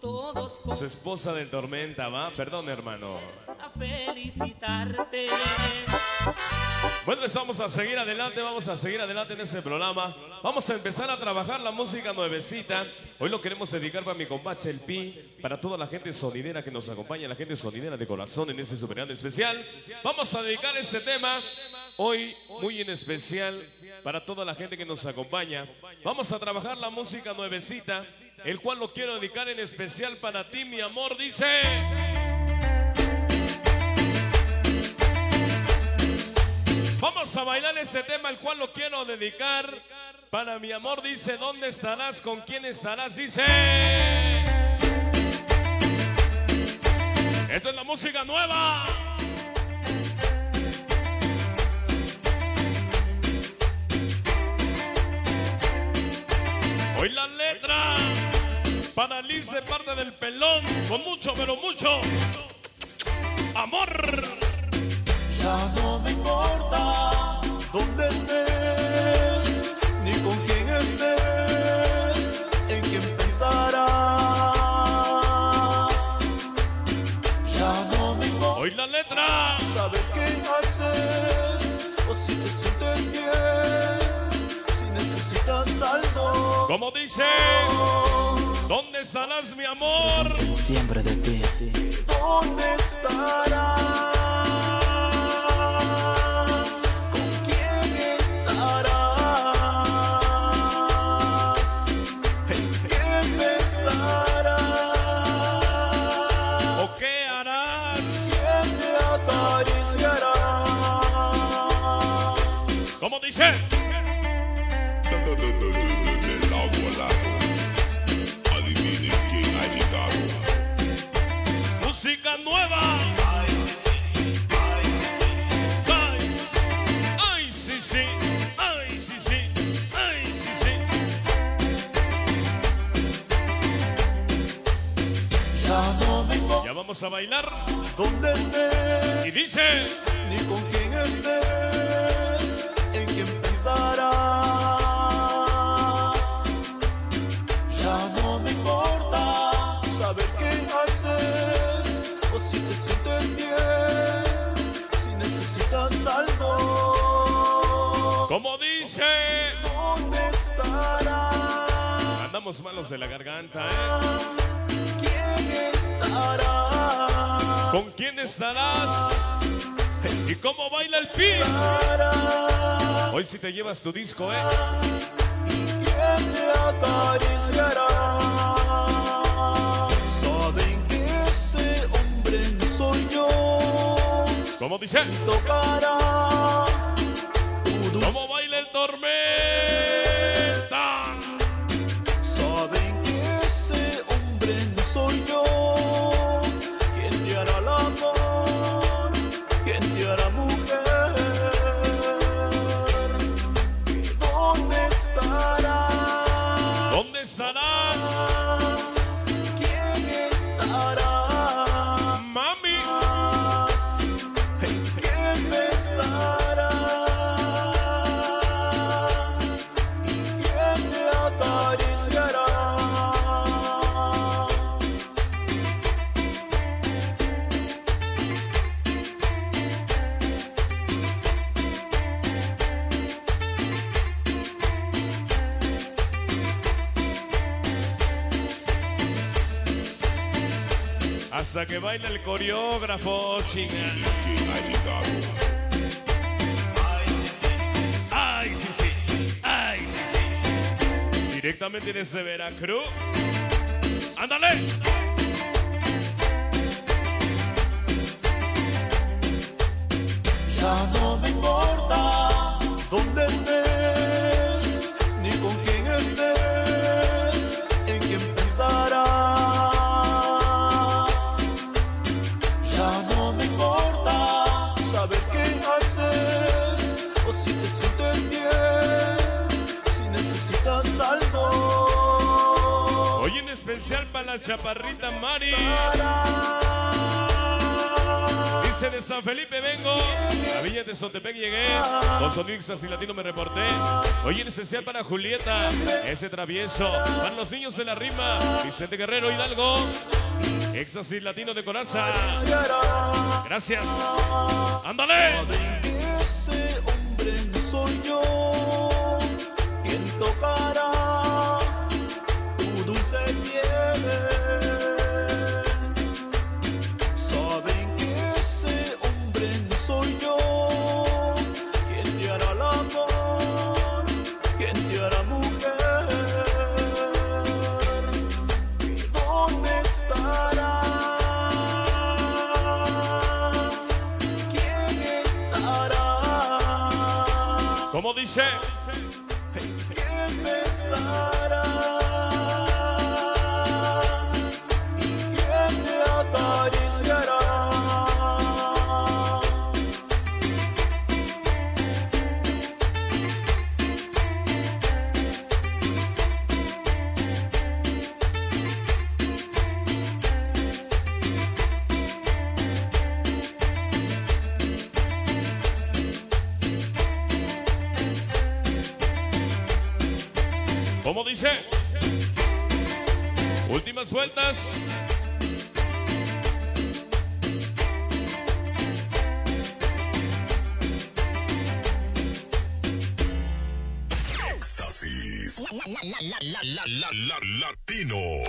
Todos Su esposa del Tormenta, ¿va? Perdón, hermano. a felicitarte. Bueno, pues vamos a seguir adelante, vamos a seguir adelante en este programa. Vamos a empezar a trabajar la música nuevecita. Hoy lo queremos dedicar para mi compadre El Pi, para toda la gente sonidera que nos acompaña, la gente sonidera de corazón en este super especial. Vamos a dedicar este tema hoy muy en especial para toda la gente que nos acompaña. Vamos a trabajar la música nuevecita, el cual lo quiero dedicar en especial para ti, mi amor, dice. Vamos a bailar este tema, el cual lo quiero dedicar para mi amor. Dice, ¿dónde estarás? ¿Con quién estarás? Dice. Esto es la música nueva. Hoy la letra para Liz de parte del pelón, con mucho, pero mucho amor. Ya no me importa dónde estés, ni con quién estés, en quién pensarás. Ya no me importa Hoy la letra. saber qué haces, o si te sientes Como dice, ¿dónde estarás, mi amor? Siempre de ti. ¿Dónde estarás? ¿Con quién estarás? ¿En quién pensarás? ¿O qué harás? ¿Quién te acariciará? Como dice, Ya vamos a bailar. dónde estés. Y dice, ni con quién estés, en quién pensarás. Andamos malos de la garganta, ¿eh? ¿Con quién estarás? ¿Y cómo baila el pi? Hoy si te llevas tu disco, ¿eh? Saben que ese hombre no soy yo. Como dice, ¿cómo baila el tormenta? Hasta que baila el coreógrafo, chinga. Ay, sí, sí, ay, sí, sí. Directamente desde Veracruz. ¡Ándale! Ya no especial para la chaparrita Mari. Dice de San Felipe vengo, a Villa de Sotepec llegué, con Sonixas y Latino me reporté. Hoy en especial para Julieta, ese travieso, para los niños de la rima, Vicente Guerrero Hidalgo, y Latino de Coraza. Gracias. ¡Ándale! Como dice, como dice. Últimas vueltas. Éxtasis. La, la, la, la, la, la, la, latino.